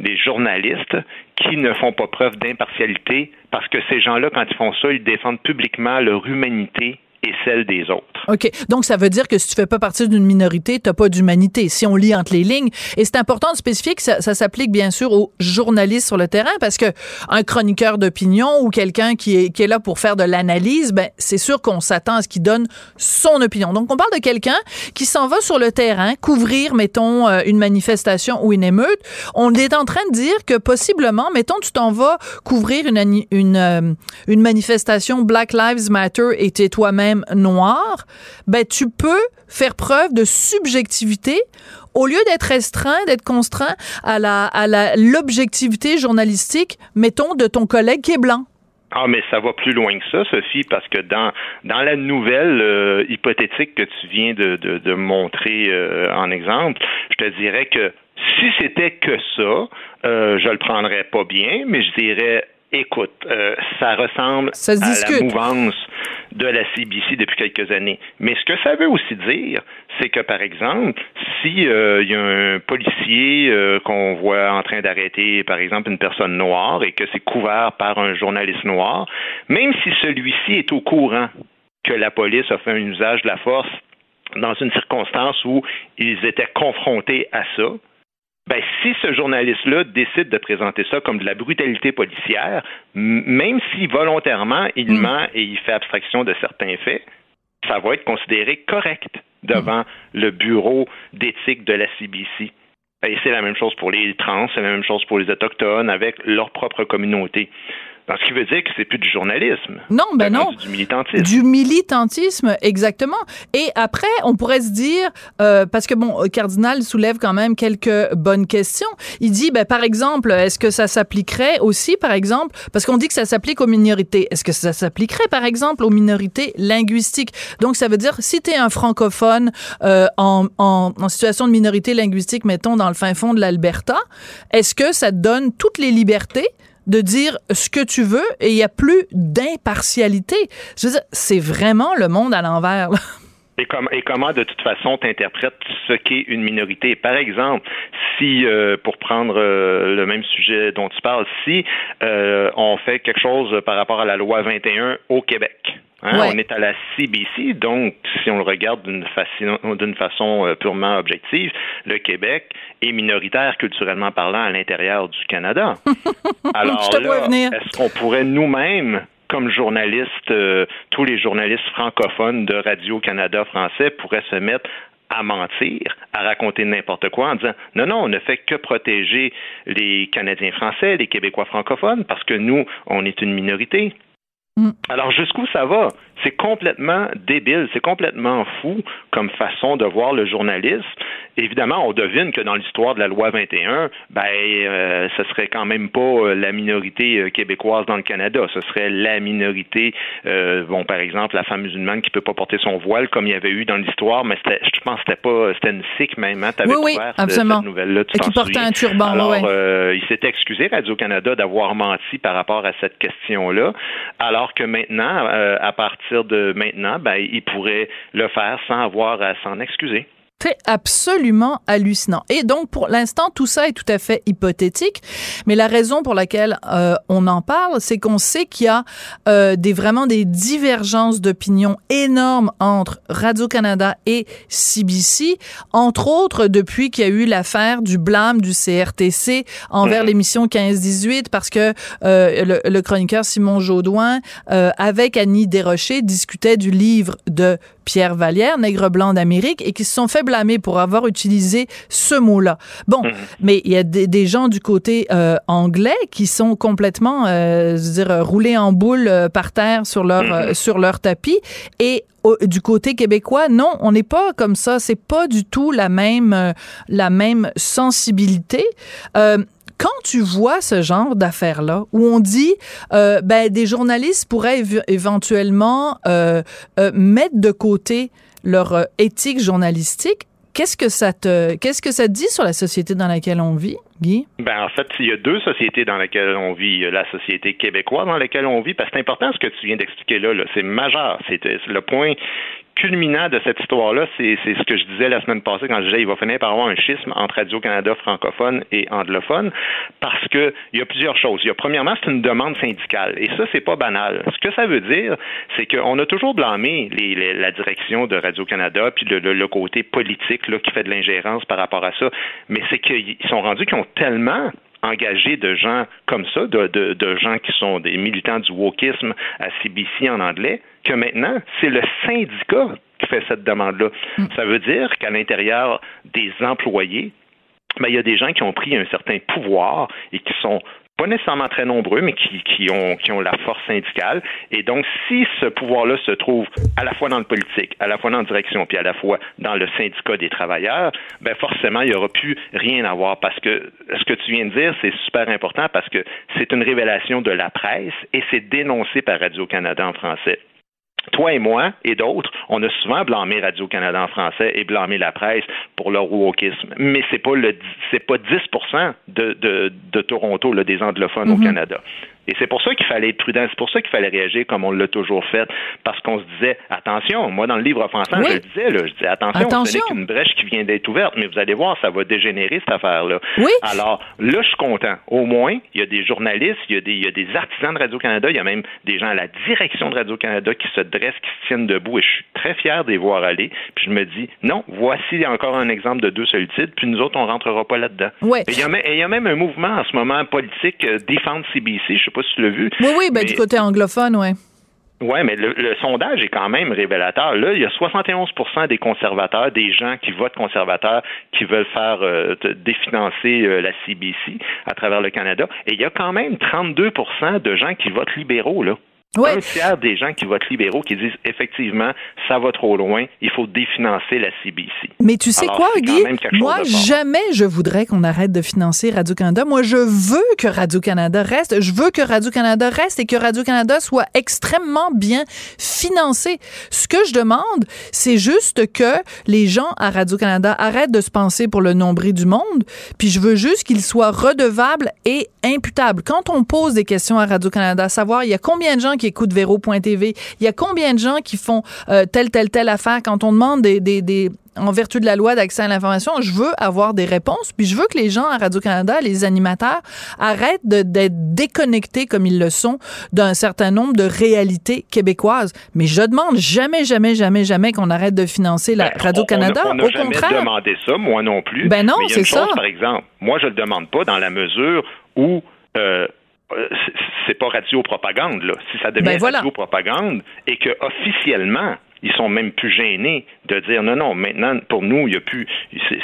F: les journalistes qui ne font pas preuve d'impartialité parce que ces gens-là, quand ils font ça, ils défendent publiquement leur humanité et celle des autres.
A: OK. Donc, ça veut dire que si tu fais pas partie d'une minorité, t'as pas d'humanité, si on lit entre les lignes. Et c'est important de spécifier que ça, s'applique bien sûr aux journalistes sur le terrain parce que un chroniqueur d'opinion ou quelqu'un qui est, là pour faire de l'analyse, ben, c'est sûr qu'on s'attend à ce qu'il donne son opinion. Donc, on parle de quelqu'un qui s'en va sur le terrain couvrir, mettons, euh, une manifestation ou une émeute. On est en train de dire que possiblement, mettons, tu t'en vas couvrir une, euh, une manifestation Black Lives Matter et t'es toi-même noir, ben tu peux faire preuve de subjectivité au lieu d'être restreint, d'être contraint à la à l'objectivité journalistique, mettons, de ton collègue qui est blanc.
F: Ah, mais ça va plus loin que ça, Sophie, parce que dans dans la nouvelle euh, hypothétique que tu viens de, de, de montrer euh, en exemple, je te dirais que si c'était que ça, euh, je le prendrais pas bien, mais je dirais écoute, euh, ça ressemble
A: Ça
F: à
A: discute.
F: la mouvance de la CBC depuis quelques années. Mais ce que ça veut aussi dire, c'est que, par exemple, si euh, il y a un policier euh, qu'on voit en train d'arrêter, par exemple, une personne noire et que c'est couvert par un journaliste noir, même si celui-ci est au courant que la police a fait un usage de la force dans une circonstance où ils étaient confrontés à ça, ben, si ce journaliste-là décide de présenter ça comme de la brutalité policière, même si volontairement il mm. ment et il fait abstraction de certains faits, ça va être considéré correct devant mm. le bureau d'éthique de la CBC. Et c'est la même chose pour les trans, c'est la même chose pour les autochtones avec leur propre communauté ce qui veut dire que c'est plus du journalisme.
A: Non, ben non.
F: Du militantisme.
A: Du militantisme, exactement. Et après, on pourrait se dire, euh, parce que bon, Cardinal soulève quand même quelques bonnes questions. Il dit, ben par exemple, est-ce que ça s'appliquerait aussi, par exemple, parce qu'on dit que ça s'applique aux minorités. Est-ce que ça s'appliquerait, par exemple, aux minorités linguistiques? Donc, ça veut dire, si tu es un francophone euh, en, en, en situation de minorité linguistique, mettons dans le fin fond de l'Alberta, est-ce que ça te donne toutes les libertés? De dire ce que tu veux et il n'y a plus d'impartialité. Je veux dire, c'est vraiment le monde à l'envers.
F: Et, et, comment, de toute façon, t'interprètes ce qu'est une minorité? Par exemple, si, euh, pour prendre euh, le même sujet dont tu parles, si euh, on fait quelque chose par rapport à la loi 21 au Québec, hein, on est à la CBC, donc si on le regarde d'une façon, façon purement objective, le Québec est minoritaire culturellement parlant à l'intérieur du Canada. <laughs> Alors est-ce qu'on pourrait nous-mêmes comme journaliste, euh, tous les journalistes francophones de Radio-Canada français pourraient se mettre à mentir, à raconter n'importe quoi en disant non, non, on ne fait que protéger les Canadiens français, les Québécois francophones, parce que nous, on est une minorité. Mm. Alors jusqu'où ça va? C'est complètement débile, c'est complètement fou comme façon de voir le journalisme. Évidemment, on devine que dans l'histoire de la loi 21, ben, euh, ce serait quand même pas euh, la minorité euh, québécoise dans le Canada. Ce serait la minorité, euh, bon, par exemple, la femme musulmane qui peut pas porter son voile, comme il y avait eu dans l'histoire, mais je pense que c'était pas, c'était une sikh même. Hein,
A: oui, oui, absolument. cette nouvelle-là. Tu qui portait un turban.
F: Alors, il s'est excusé Radio Canada d'avoir menti par rapport à cette question-là, alors que maintenant, à partir de maintenant, ben, il pourrait le faire sans avoir à s'en excuser.
A: C'est absolument hallucinant. Et donc, pour l'instant, tout ça est tout à fait hypothétique. Mais la raison pour laquelle euh, on en parle, c'est qu'on sait qu'il y a euh, des vraiment des divergences d'opinion énormes entre Radio-Canada et CBC, entre autres depuis qu'il y a eu l'affaire du blâme du CRTC envers mhm. l'émission 15-18, parce que euh, le, le, chroniqueur Simon Jaudoin, avec Annie Desrochers, discutait du livre de Pierre Vallière, Nègre blanc d'Amérique, et qui se sont fait blâmer pour avoir utilisé ce mot-là. Bon, mhm. mais il y a des, gens du côté euh, anglais qui sont complètement, euh, je veux dire, roulés en boule euh, par terre sur leur mhm. sur leur tapis, et du côté québécois, non, on n'est pas comme ça. C'est pas du tout la même la même sensibilité quand tu vois ce genre d'affaires-là, où on dit, euh, ben, des journalistes pourraient éventuellement euh, euh, mettre de côté leur éthique journalistique, qu'est-ce que ça te, qu'est-ce que ça dit sur la société dans laquelle on vit? Guy?
F: Ben, en fait, il y a deux sociétés dans lesquelles on vit. La société québécoise dans laquelle on vit, parce que c'est important ce que tu viens d'expliquer là, là. c'est majeur. C'est le point culminant de cette histoire-là, c'est ce que je disais la semaine passée quand je disais qu'il va finir par avoir un schisme entre Radio-Canada francophone et anglophone, parce que il y a plusieurs choses. Il y a premièrement, c'est une demande syndicale, et ça, c'est pas banal. Ce que ça veut dire, c'est qu'on a toujours blâmé la direction de Radio-Canada, puis le, côté politique là, qui fait de l'ingérence par rapport à ça, mais c'est qu'ils sont rendus qu'ils ont tellement engagé de gens comme ça, de, gens qui sont des militants du wokisme à CBC en anglais, que maintenant, c'est le syndicat qui fait cette demande-là. Mm. Ça veut dire qu'à l'intérieur des employés, ben, il y a des gens qui ont pris un certain pouvoir et qui sont pas nécessairement très nombreux, mais qui, qui, ont, qui ont la force syndicale. Et donc, si ce pouvoir-là se trouve à la fois dans le politique, à la fois dans la direction, puis à la fois dans le syndicat des travailleurs, ben forcément, il n'y aura plus rien à voir. Parce que ce que tu viens de dire, c'est super important parce que c'est une révélation de la presse et c'est dénoncé par Radio-Canada en français toi et moi et d'autres, on a souvent blâmé Radio-Canada en français et blâmé la presse pour leur wokisme. Mais c'est pas le c'est pas 10% de, de, de Toronto, là, des anglophones au mm-hmm. Canada. Et c'est pour ça qu'il fallait être prudent, c'est pour ça qu'il fallait réagir comme on l'a toujours fait, parce qu'on se disait, attention, moi dans le livre offensant, je le disais, là, je disais, attention, ce n'est qu'une brèche qui vient d'être ouverte, mais vous allez voir, ça va dégénérer cette affaire-là.
A: Oui.
F: Alors là, je suis content. Au moins, il y a des journalistes, il y a des, il y a des artisans de Radio-Canada, il y a même des gens à la direction de Radio-Canada qui se dressent, qui se tiennent debout, et je suis très fier de les voir aller, puis je me dis, non, voici encore un exemple de deux solitudes, puis nous autres, on rentrera pas là-dedans.
A: Ouais.
F: Et il y, a même- et il y a même un mouvement en ce moment politique, euh, Défendre CBC, je sais pas si tu l'as vu.
A: Oui, oui, ben,
F: mais-
A: du côté anglophone, ouais.
F: oui, mais le, le sondage est quand même révélateur. Là, il y a 71% des conservateurs, des gens qui votent conservateurs, qui veulent faire euh, définancer euh, la CBC à travers le Canada. Et il y a quand même 32% de gens qui votent libéraux, là.
A: Ouais.
F: Un tiers des gens qui votent libéraux qui disent effectivement, ça va trop loin, il faut définancer la CBC.
A: Mais tu sais
F: Alors,
A: quoi, Guy? Moi, jamais je voudrais qu'on arrête de financer Radio-Canada. Moi, je veux que Radio-Canada reste. Je veux que Radio-Canada reste et que Radio-Canada soit extrêmement bien financé. Ce que je demande, c'est juste que les gens à Radio-Canada arrêtent de se penser pour le nombril du monde. Puis je veux juste qu'ils soient redevables et imputables. Quand on pose des questions à Radio-Canada, savoir il y a combien de gens qui écoutent Véro.tv, il y a combien de gens qui font euh, telle, telle, telle affaire, quand on demande des, des, des en vertu de la loi d'accès à l'information, je veux avoir des réponses, puis je veux que les gens à Radio-Canada, les animateurs, arrêtent d'être déconnectés comme ils le sont d'un certain nombre de réalités québécoises. Mais je demande jamais, jamais, jamais, jamais qu'on arrête de financer la
F: Ben,
A: Radio-Canada.
F: On n'a jamais
A: contraire.
F: demandé ça, moi non plus.
A: Ben non, c'est
F: chose,
A: ça.
F: Par exemple, moi, je le demande pas dans la mesure où euh, c'est- c'est pas radio-propagande, là. Si ça devient
A: Ben voilà.
F: radio-propagande et que officiellement, ils sont même plus gênés de dire non, non, maintenant, pour nous, il y a plus,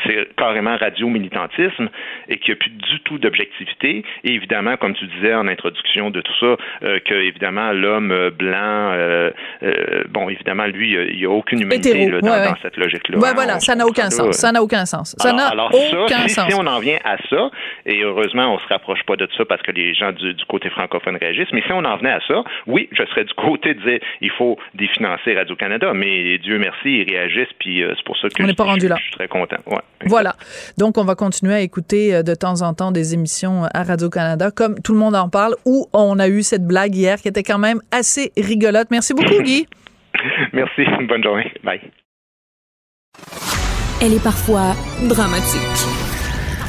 F: c'est- carrément radio-militantisme et qu'il n'y a plus du tout d'objectivité. Et évidemment, comme tu disais en introduction de tout ça, euh, que évidemment, l'homme euh, blanc, euh, euh, bon, évidemment, lui, il n'y a aucune humanité là, dans,
A: ouais, ouais.
F: dans cette logique-là.
A: Ouais,
F: hein.
A: voilà, ça n'a aucun sens. Ça n'a aucun sens. Ça n'a aucun
F: si,
A: sens.
F: si on en vient à ça, et heureusement, on se rapproche pas de ça parce que les gens du, du côté francophone réagissent, mais si on en venait à ça, oui, je serais du côté de dire il faut définancer Radio-Canada, mais Dieu merci, ils réagissent, puis euh, c'est pour ça que
A: On
F: je,
A: n'est pas rendu
F: je-
A: là.
F: je suis très content. Ouais.
A: Voilà. Donc, on va continuer à écouter euh, de temps en temps des émissions à Radio-Canada, comme tout le monde en parle, où on a eu cette blague hier qui était quand même assez rigolote. Merci beaucoup, Guy. <laughs>
F: Merci, bonne journée. Bye.
C: Elle est parfois dramatique,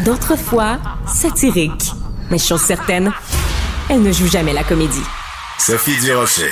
C: d'autres fois satirique. Mais chose certaine, elle ne joue jamais la comédie.
B: Sophie Durocher.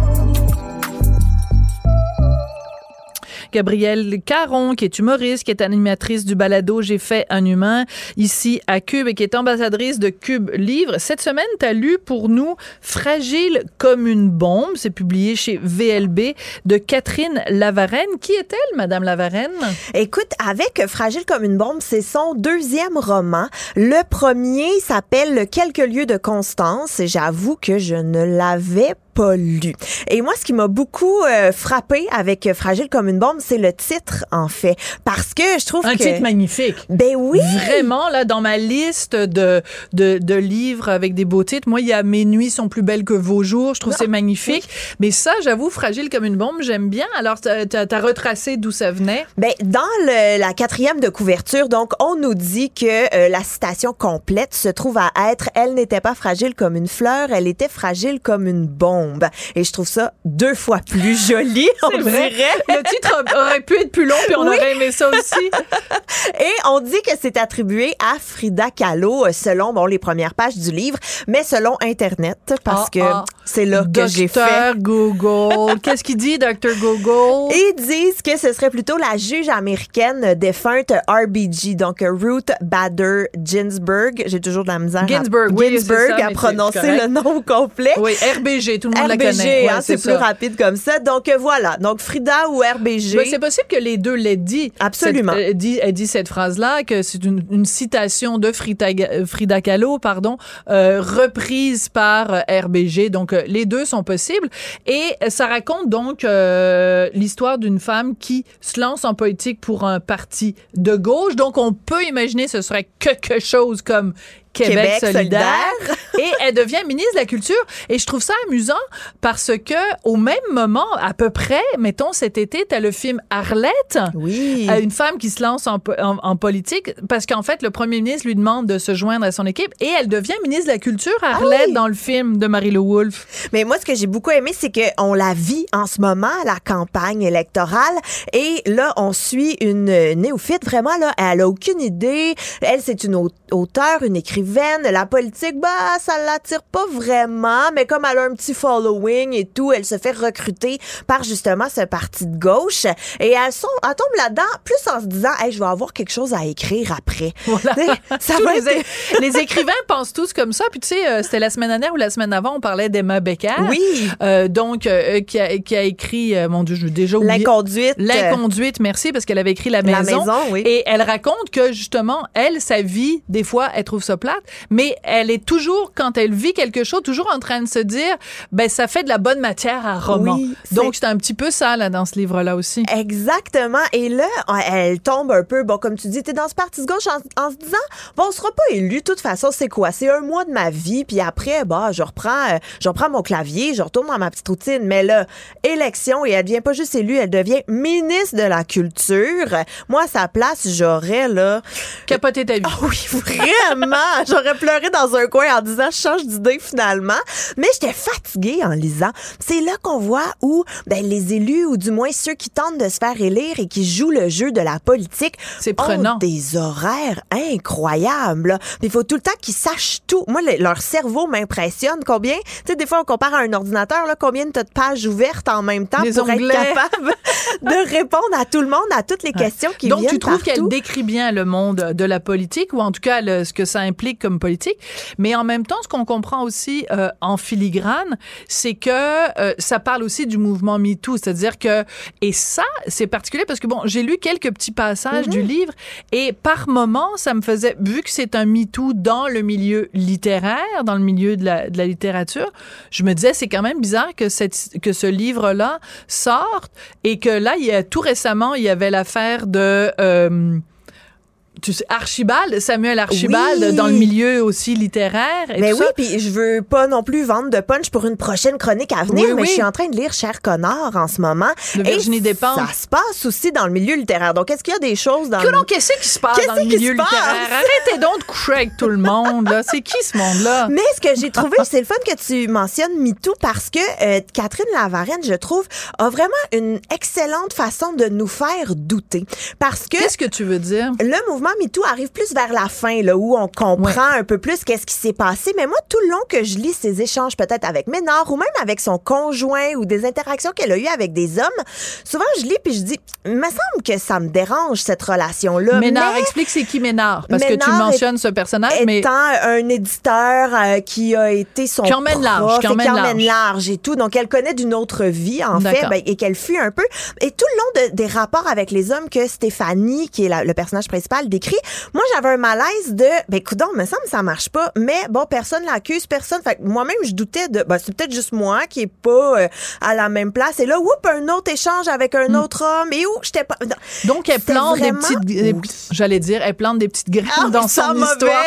A: Gabrielle Caron, qui est humoriste, qui est animatrice du balado J'ai fait un humain ici à Cube et qui est ambassadrice de Cube Livre. Cette semaine, tu as lu pour nous Fragile comme une bombe. C'est publié chez VLB de Catherine Lavarenne. Qui est-elle, Madame Lavarenne?
G: Écoute, avec Fragile comme une bombe, c'est son deuxième roman. Le premier s'appelle Quelques lieux de constance. et J'avoue que je ne l'avais pas lu. Et moi, ce qui m'a beaucoup euh, frappé avec Fragile comme une bombe, c'est le titre, en fait. Parce que je trouve
A: Un
G: que...
A: titre magnifique.
G: Ben oui!
A: Vraiment, là, dans ma liste de, de, de livres avec des beaux titres, moi, il y a Mes nuits sont plus belles que vos jours. Je trouve que c'est magnifique. Mais ça, j'avoue, Fragile comme une bombe, j'aime bien. Alors, t'as as, retracé d'où ça venait?
G: Ben, dans le- la quatrième de couverture, donc, on nous dit que euh, la citation complète se trouve à être « Elle n'était pas fragile comme une fleur, elle était fragile comme une bombe ». Et je trouve ça deux fois plus <laughs> joli, on
A: vrai.
G: dirait.
A: Le titre aurait pu être plus long, puis on
G: Oui.
A: aurait aimé ça aussi. <laughs>
G: Et on dit que c'est attribué à Frida Kahlo, euh, selon bon, les premières pages du livre, mais selon Internet, parce
A: Ah,
G: que
A: ah.
G: c'est là que j'ai fait.
A: Docteur Google. Qu'est-ce qu'il dit, Docteur Google? <laughs>
G: Ils disent que ce serait plutôt la juge américaine défunte RBG, donc Ruth Bader Ginsburg. J'ai toujours de la misère
A: Ginsburg,
G: à,
A: oui,
G: Ginsburg
A: ça,
G: à prononcer le nom au complet.
A: Oui, RBG, tout le monde la
G: RBG, hein, c'est plus rapide comme ça. Donc euh, voilà, donc Frida ou RBG.
A: Ben, c'est possible que les deux l'aient dit.
G: Absolument.
A: Cette- elle, dit, elle dit cette phrase-là, que c'est une, une citation de Frida, euh, Frida Kahlo, pardon, euh, reprise par euh, RBG. Donc, euh, les deux sont possibles. Et euh, ça raconte donc euh, l'histoire d'une femme qui se lance en politique pour un parti de gauche. Donc, on peut imaginer ce serait quelque chose comme Québec,
G: Québec
A: solidaire.
G: solidaire.
A: et elle devient ministre de la Culture. Et je trouve ça amusant parce que au même moment, à peu près, mettons cet été, t'as le film Arlette.
G: Oui.
A: Euh, une femme qui se lance en, po- en- en politique parce qu'en fait, le premier ministre lui demande de se joindre à son équipe et elle devient ministre de la Culture, Arlette,
G: oui.
A: dans le film de Marie-Lou Wolfe.
G: Mais moi, ce que j'ai beaucoup aimé, c'est qu'on la vit en ce moment, la campagne électorale. Et là, on suit une néophyte. Vraiment, là, elle a aucune idée. Elle, c'est une au- auteure, une écrivaine écrivaine. La politique, bah, ça l'attire pas vraiment, mais comme elle a un petit following et tout, elle se fait recruter par justement ce parti de gauche. Et elle, sont, elle tombe là-dedans plus en se disant, hey, je vais avoir quelque chose à écrire après.
A: Voilà. <laughs>
G: Ça va
A: les, écrivains pensent tous comme ça. Puis tu sais, euh, c'était la semaine dernière ou la semaine avant, on parlait d'Emma Becker.
G: Oui.
A: Euh, donc, euh, qui, a, qui a écrit, mon Dieu, j'ai déjà oublié.
G: L'inconduite.
A: L'inconduite, merci, parce qu'elle avait écrit La
G: La
A: Maison.
G: Maison, oui.
A: Et elle raconte que, justement, elle, sa vie, des fois, elle trouve ça plate, mais elle est toujours, quand elle vit quelque chose, toujours en train de se dire, ben, ça fait de la bonne matière à roman.
G: Oui,
A: Donc, c'est un petit peu ça, là, dans ce livre-là aussi.
G: Exactement. Et là, elle tombe un peu, bon, comme tu dis, t'es dans ce parti de gauche en, en se disant, bon, on sera pas élu, de toute façon, c'est quoi? C'est un mois de ma vie, puis après, bah, je reprends, euh, je reprends mon clavier, je retourne dans ma petite routine. Mais là, élection, et elle devient pas juste élue, elle devient ministre de la Culture. Moi, à sa place, j'aurais, là,
A: Capoter ta vie.
G: ah oui, vraiment. <laughs> J'aurais pleuré dans un coin en disant je change d'idée finalement. Mais j'étais fatiguée en lisant. C'est là qu'on voit où ben, les élus, ou du moins ceux qui tentent de se faire élire et qui jouent le jeu de la politique,
A: C'est
G: ont
A: prenant.
G: des horaires incroyables. Il faut tout le temps qu'ils sachent tout. Moi, le- leur cerveau m'impressionne. Combien, tu sais, des fois, on compare à un ordinateur, là, combien de pages ouvertes en même temps
A: Des
G: pour
A: onglets.
G: être capable <laughs> de répondre à tout le monde, à toutes les questions qui
A: Donc,
G: viennent
A: tu trouves qu'elle décrit bien le monde de la politique, ou en tout cas le- ce que ça implique comme politique. Mais en même temps, ce qu'on comprend aussi euh, en filigrane, c'est que euh, ça parle aussi du mouvement MeToo. C'est-à-dire que, et ça, c'est particulier parce que, bon, j'ai lu quelques petits passages
G: Mhm.
A: du livre et par moment, ça me faisait, vu que c'est un MeToo dans le milieu littéraire, dans le milieu de la, de la littérature, je me disais, c'est quand même bizarre que, cette, que ce livre-là sorte et que là, il y a, tout récemment, il y avait l'affaire de... euh, tu sais, Archibald, Samuel Archibald,
G: Oui.
A: dans le milieu aussi littéraire. Et
G: Mais
A: tout
G: oui, puis je veux pas non plus vendre de punch pour une prochaine chronique à venir,
A: Oui,
G: mais
A: oui.
G: je suis en train de lire Cher Connard en ce moment.
A: De Virginie
G: Et
A: Despentes.
G: Ça se passe aussi dans le milieu littéraire. Donc, est-ce qu'il y a des choses dans
A: Que
G: le...
A: qu'est-ce qui se passe
G: Qu'est-ce
A: dans le milieu littéraire? Arrêtez donc de coucher avec tout le monde, là. C'est qui ce monde-là? <laughs>
G: Mais ce que j'ai trouvé, c'est le fun que tu mentionnes MeToo parce que euh, Catherine Lavarenne, je trouve, a vraiment une excellente façon de nous faire douter. Parce que
A: Qu'est-ce que tu veux dire?
G: le mouvement MeToo arrive plus vers la fin, là, où on comprend un peu plus qu'est-ce qui s'est passé. Mais moi, tout le long que je lis ces échanges, peut-être avec Ménard ou même avec son conjoint ou des interactions qu'elle a eues avec des hommes, souvent je lis puis je dis, me semble que ça me dérange cette relation-là.
A: Ménard,
G: Mais
A: explique c'est qui Ménard, parce que tu mentionnes ce personnage, mais
G: étant un éditeur euh, qui a été son
A: Qui emmène large, qui
G: et
A: emmène large.
G: large et tout, donc elle connaît d'une autre vie en fait, ben, et qu'elle fuit un peu. Et tout le long de- des rapports avec les hommes que Stéphanie, qui est la- le personnage principal, décrit, moi j'avais un malaise de, ben écoute, me semble ça marche pas, mais bon, personne l'accuse, personne. Fait que moi-même je doutais de, ben c'est peut-être juste moi qui est pas euh, à la même place. Et là, whoop, un autre échange avec un autre homme. Et où? J'étais pas. non.
A: donc elle plante des
G: vraiment-
A: petites, des-
G: Oui.
A: j'allais dire, elle plante des petites graines
G: Ah,
A: dans son
G: mauvais.
A: histoire,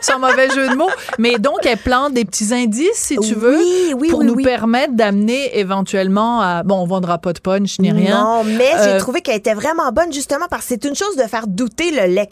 A: sans mauvais jeu de mots. Mais donc elle plante des petits indices, si tu veux,
G: Oui, oui,
A: pour
G: oui,
A: nous
G: oui.
A: permettre d'amener éventuellement à, bon, on vendra pas de punch ni rien.
G: Non, mais
A: Euh,
G: j'ai trouvé qu'elle était vraiment bonne justement parce que c'est une chose de faire douter le lecteur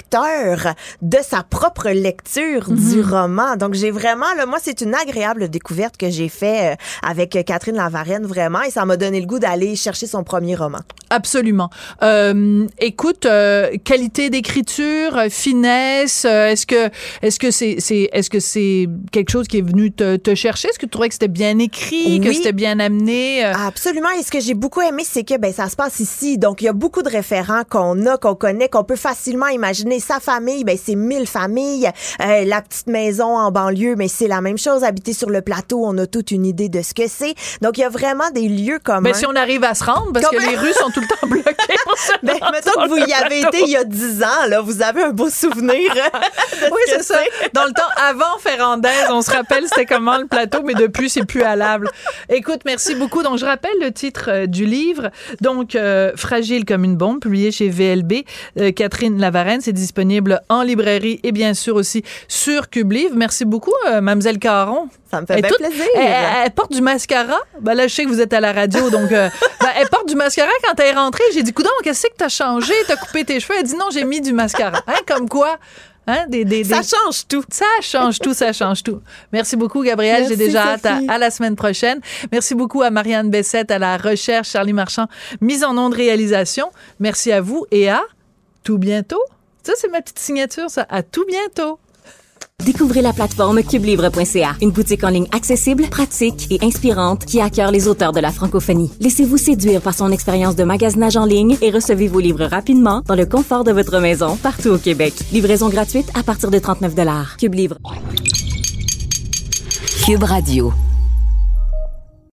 G: de sa propre lecture
A: Mhm.
G: du roman. Donc j'ai vraiment, là, moi c'est une agréable découverte que j'ai fait euh, avec Catherine Lavarenne vraiment et ça m'a donné le goût d'aller chercher son premier roman.
A: Absolument. Euh, écoute, euh, qualité d'écriture, euh, finesse, euh, est-ce que est-ce que c'est est-ce que c'est quelque chose qui est venu te, te chercher? Est-ce que tu trouvais que c'était bien écrit, que
G: Oui.
A: c'était bien amené Euh,
G: Absolument. Et ce que j'ai beaucoup aimé, c'est que ben ça se passe ici. Donc il y a beaucoup de référents qu'on a, qu'on connaît, qu'on peut facilement imaginer. Sa famille, ben c'est mille familles. Euh, la petite maison en banlieue, mais c'est la même chose. Habiter sur le plateau, on a toute une idée de ce que c'est. Donc il y a vraiment des lieux communs.
A: Ben, si on arrive à se rendre, parce que les rues sont tout le temps bloquées. <laughs>
G: Ben, mettons que vous y avez
A: plateau.
G: été il y a 10 ans, là, vous avez un beau souvenir. de
A: Oui,
G: ce
A: c'est ça. Dans le temps avant Ferrandaise, on se rappelle c'était comment le plateau, mais depuis c'est plus halable. Écoute, merci beaucoup. Donc je rappelle le titre euh, du livre. Donc euh, Fragile comme une bombe, publié chez VLB. Catherine Lavarenne, c'est disponible en librairie et bien sûr aussi sur Cube Livre. Merci beaucoup, euh, Mademoiselle Caron.
G: Ça me fait bien
A: toute-
G: plaisir.
A: Elle, elle- elle porte du mascara. Ben là, je sais que vous êtes à la radio, donc euh, <laughs> ben, elle porte du mascara quand elle est rentrée. J'ai dit, coudon, qu'est-ce que t'as changé? T'as coupé tes cheveux? Elle dit, non, j'ai mis du mascara. Hein, comme quoi? Hein, des, des,
G: Ça
A: des-
G: change tout.
A: ça change tout, ça change tout. Merci beaucoup, Gabrielle. J'ai déjà hâte à la semaine prochaine. Merci beaucoup à Marianne Bessette, à la recherche, Charlie Marchand, mise en onde réalisation. Merci à vous et à tout bientôt. Ça, c'est ma petite signature, ça. À tout bientôt.
C: Découvrez la plateforme cubelivre.ca, une boutique en ligne accessible, pratique et inspirante qui accueille les auteurs de la francophonie. Laissez-vous séduire par son expérience de magasinage en ligne et recevez vos livres rapidement dans le confort de votre maison partout au Québec. Livraison gratuite à partir de 39 Cube Livre.
H: Cube Radio.